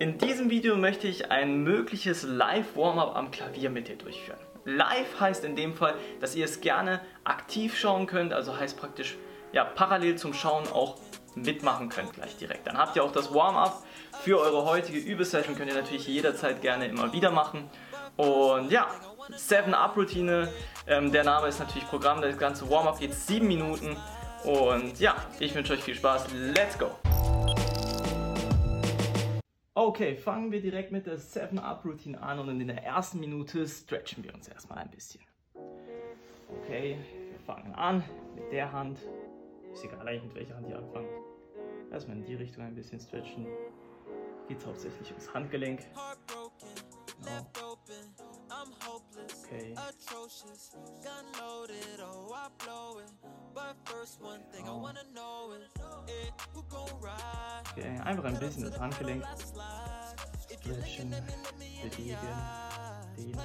In diesem Video möchte ich ein mögliches Live-Warm-up am Klavier mit dir durchführen. Live heißt in dem Fall, dass ihr es gerne aktiv schauen könnt, also heißt praktisch ja, parallel zum Schauen auch mitmachen könnt gleich direkt. Dann habt ihr auch das Warm-up für eure heutige Übesession, könnt ihr natürlich jederzeit gerne immer wieder machen. Und ja, 7-Up-Routine, ähm, der Name ist natürlich Programm, das ganze Warm-up geht 7 Minuten. Und ja, ich wünsche euch viel Spaß, let's go! Okay, fangen wir direkt mit der 7-Up-Routine an und in der ersten Minute stretchen wir uns erstmal ein bisschen. Okay, wir fangen an mit der Hand. Ist egal eigentlich mit welcher Hand ihr anfangt. Erstmal in die Richtung ein bisschen stretchen. Geht hauptsächlich ums Handgelenk. Genau. Okay. Okay, einfach ein bisschen das Handgelenk. Stretchen, bewegen, dehnen.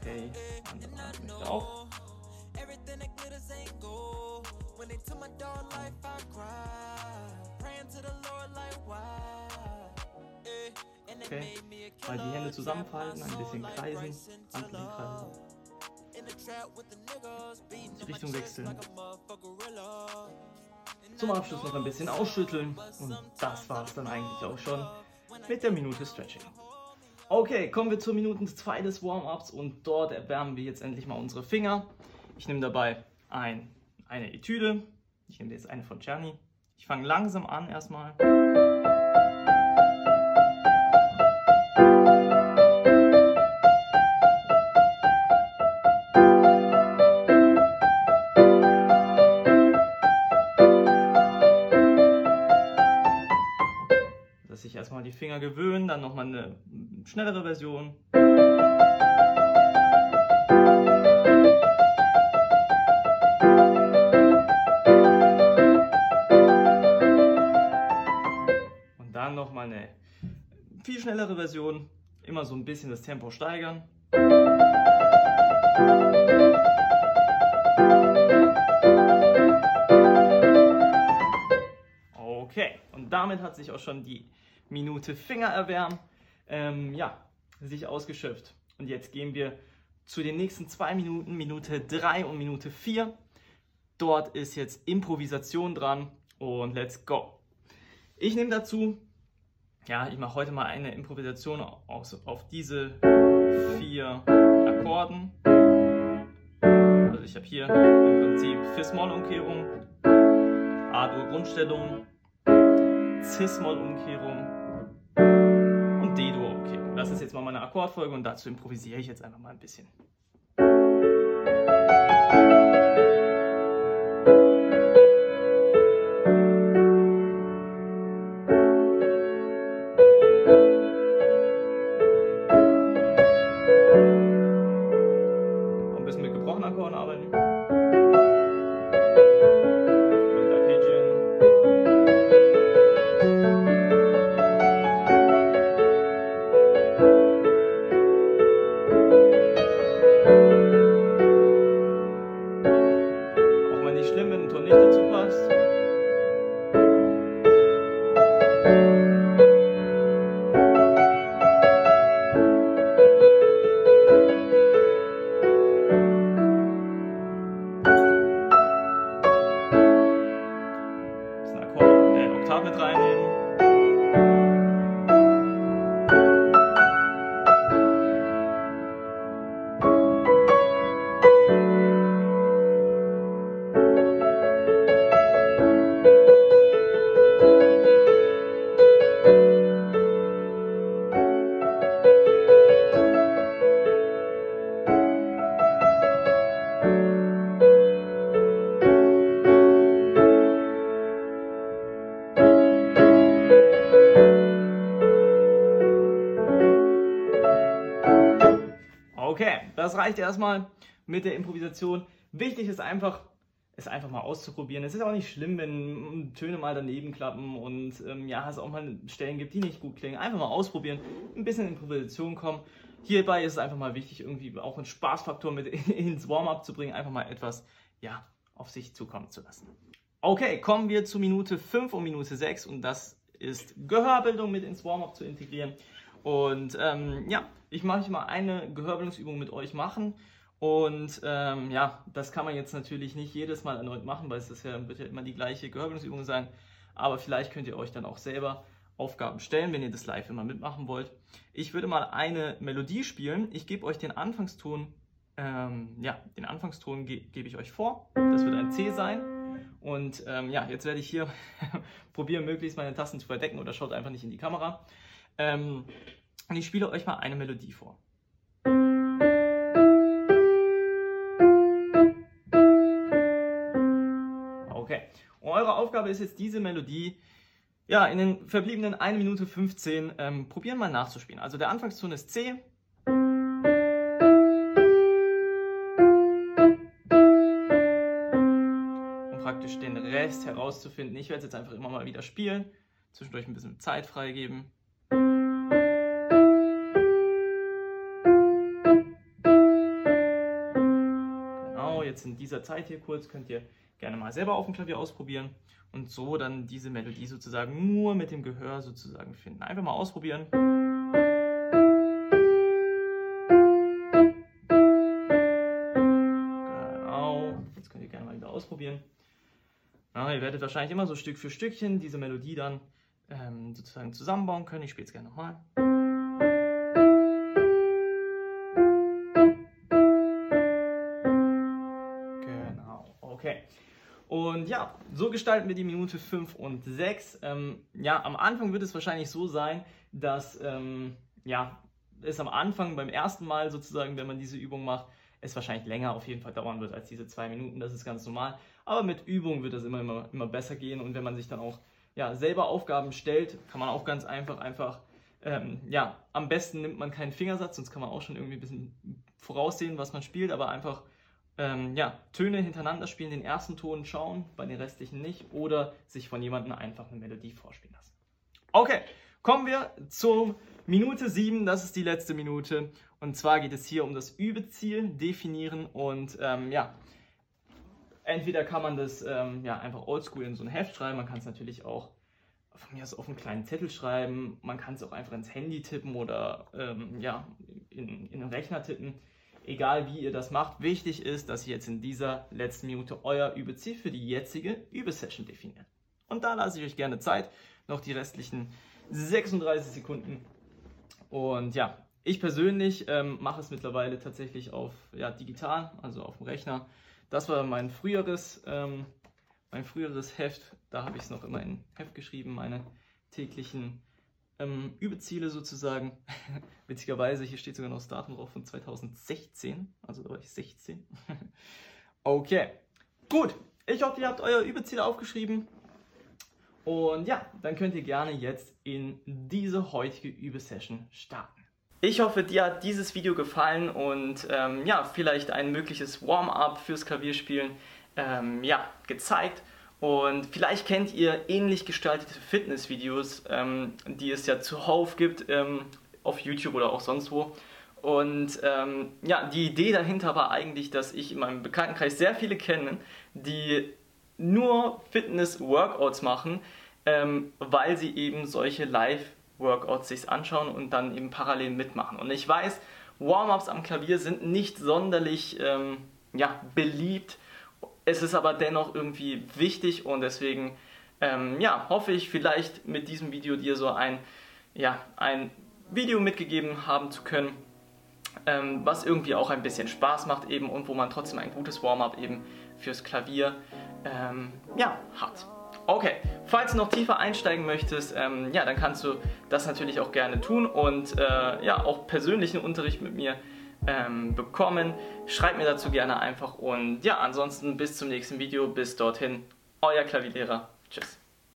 Okay, andere Hand möchte auch. Okay, mal die Hände zusammenfalten, ein bisschen kreisen, Handgelenk kreisen. Richtung wechseln. Zum Abschluss noch ein bisschen ausschütteln und das war es dann eigentlich auch schon mit der Minute Stretching. Okay, kommen wir zur Minute 2 des Warm-Ups und dort erwärmen wir jetzt endlich mal unsere Finger. Ich nehme dabei ein, eine Etüde, ich nehme jetzt eine von Czerny. Ich fange langsam an erstmal. Schnellere Version. Und dann nochmal eine viel schnellere Version, immer so ein bisschen das Tempo steigern. Okay, und damit hat sich auch schon die Minute Finger erwärmen, ähm, ja, sich ausgeschöpft. Und jetzt gehen wir zu den nächsten zwei Minuten, Minute 3 und Minute 4. Dort ist jetzt Improvisation dran und let's go. Ich nehme dazu, ja, ich mache heute mal eine Improvisation auf, auf diese vier Akkorden. Also ich habe hier im Prinzip Fis-Moll-Umkehrung, A-Dur Grundstellung, Cis-Moll-Umkehrung. Das ist jetzt mal meine Akkordfolge und dazu improvisiere ich jetzt einfach mal ein bisschen. Das reicht erstmal mit der Improvisation. Wichtig ist einfach, es einfach mal auszuprobieren. Es ist auch nicht schlimm, wenn Töne mal daneben klappen und ähm, ja, es auch mal Stellen gibt, die nicht gut klingen. Einfach mal ausprobieren, ein bisschen Improvisation kommen. Hierbei ist es einfach mal wichtig, irgendwie auch einen Spaßfaktor mit ins Warm-up zu bringen, einfach mal etwas, ja, auf sich zukommen zu lassen. Okay, kommen wir zu Minute 5 und Minute 6 und das ist Gehörbildung mit ins Warm-up zu integrieren. Und ähm, ja, ich mache mal eine Gehörbildungsübung mit euch machen. Und ähm, ja, das kann man jetzt natürlich nicht jedes Mal erneut machen, weil es ist ja, wird ja immer die gleiche Gehörbildungsübung sein. Aber vielleicht könnt ihr euch dann auch selber Aufgaben stellen, wenn ihr das live immer mitmachen wollt. Ich würde mal eine Melodie spielen. Ich gebe euch den Anfangston, ähm, ja, den Anfangston ge gebe ich euch vor. Das wird ein C sein. Und ähm, ja, jetzt werde ich hier probieren, möglichst meine Tasten zu verdecken oder schaut einfach nicht in die Kamera. Ähm, und ich spiele euch mal eine Melodie vor. Okay. Und eure Aufgabe ist jetzt diese Melodie ja, in den verbliebenen 1 Minute 15 ähm, probieren mal nachzuspielen. Also der Anfangston ist C. Um praktisch den Rest herauszufinden. Ich werde es jetzt einfach immer mal wieder spielen. Zwischendurch ein bisschen Zeit freigeben. Dieser Zeit hier kurz könnt ihr gerne mal selber auf dem Klavier ausprobieren und so dann diese Melodie sozusagen nur mit dem Gehör sozusagen finden. Einfach mal ausprobieren. Genau, jetzt könnt ihr gerne mal wieder ausprobieren. Ja, ihr werdet wahrscheinlich immer so Stück für Stückchen diese Melodie dann ähm, sozusagen zusammenbauen können. Ich spiele es gerne nochmal. Und ja, so gestalten wir die Minute 5 und 6. Ähm, ja, am Anfang wird es wahrscheinlich so sein, dass ähm, ja, es am Anfang beim ersten Mal sozusagen, wenn man diese Übung macht, es wahrscheinlich länger auf jeden Fall dauern wird als diese zwei Minuten. Das ist ganz normal. Aber mit Übung wird das immer, immer, immer besser gehen. Und wenn man sich dann auch ja, selber Aufgaben stellt, kann man auch ganz einfach einfach ähm, ja, am besten nimmt man keinen Fingersatz, sonst kann man auch schon irgendwie ein bisschen voraussehen, was man spielt, aber einfach ähm, ja, Töne hintereinander spielen, den ersten Ton schauen, bei den restlichen nicht oder sich von jemandem einfach eine Melodie vorspielen lassen. Okay, kommen wir zur Minute 7, das ist die letzte Minute. Und zwar geht es hier um das Übeziel definieren und ähm, ja, entweder kann man das ähm, ja, einfach oldschool in so ein Heft schreiben, man kann es natürlich auch von mir aus auf einen kleinen Zettel schreiben, man kann es auch einfach ins Handy tippen oder ähm, ja, in, in den Rechner tippen egal wie ihr das macht, wichtig ist, dass ihr jetzt in dieser letzten Minute euer Übeziel für die jetzige Übesession definiert. Und da lasse ich euch gerne Zeit, noch die restlichen 36 Sekunden. Und ja, ich persönlich ähm, mache es mittlerweile tatsächlich auf ja, digital, also auf dem Rechner. Das war mein früheres, ähm, mein früheres Heft. Da habe ich es noch immer in Heft geschrieben, meine täglichen ähm, Übeziele sozusagen. Witzigerweise, hier steht sogar noch das Datum drauf von 2016, also da war ich 16. okay, gut. Ich hoffe, ihr habt euer Übeziel aufgeschrieben. Und ja, dann könnt ihr gerne jetzt in diese heutige Übesession starten. Ich hoffe, dir hat dieses Video gefallen und ähm, ja, vielleicht ein mögliches Warm-up fürs Klavierspielen ähm, ja, gezeigt. Und vielleicht kennt ihr ähnlich gestaltete Fitnessvideos, ähm, die es ja zuhauf gibt ähm, auf YouTube oder auch sonst wo. Und ähm, ja, die Idee dahinter war eigentlich, dass ich in meinem Bekanntenkreis sehr viele kenne, die nur Fitness-Workouts machen, ähm, weil sie eben solche Live-Workouts sich anschauen und dann eben parallel mitmachen. Und ich weiß, Warm-ups am Klavier sind nicht sonderlich ähm, ja, beliebt es ist aber dennoch irgendwie wichtig und deswegen ähm, ja, hoffe ich vielleicht mit diesem Video dir so ein, ja, ein Video mitgegeben haben zu können, ähm, was irgendwie auch ein bisschen Spaß macht eben und wo man trotzdem ein gutes Warm-up eben fürs Klavier ähm, ja, hat. Okay, falls du noch tiefer einsteigen möchtest, ähm, ja, dann kannst du das natürlich auch gerne tun und äh, ja, auch persönlichen Unterricht mit mir ähm, bekommen. Schreibt mir dazu gerne einfach und ja, ansonsten bis zum nächsten Video. Bis dorthin, euer Klavierlehrer. Tschüss.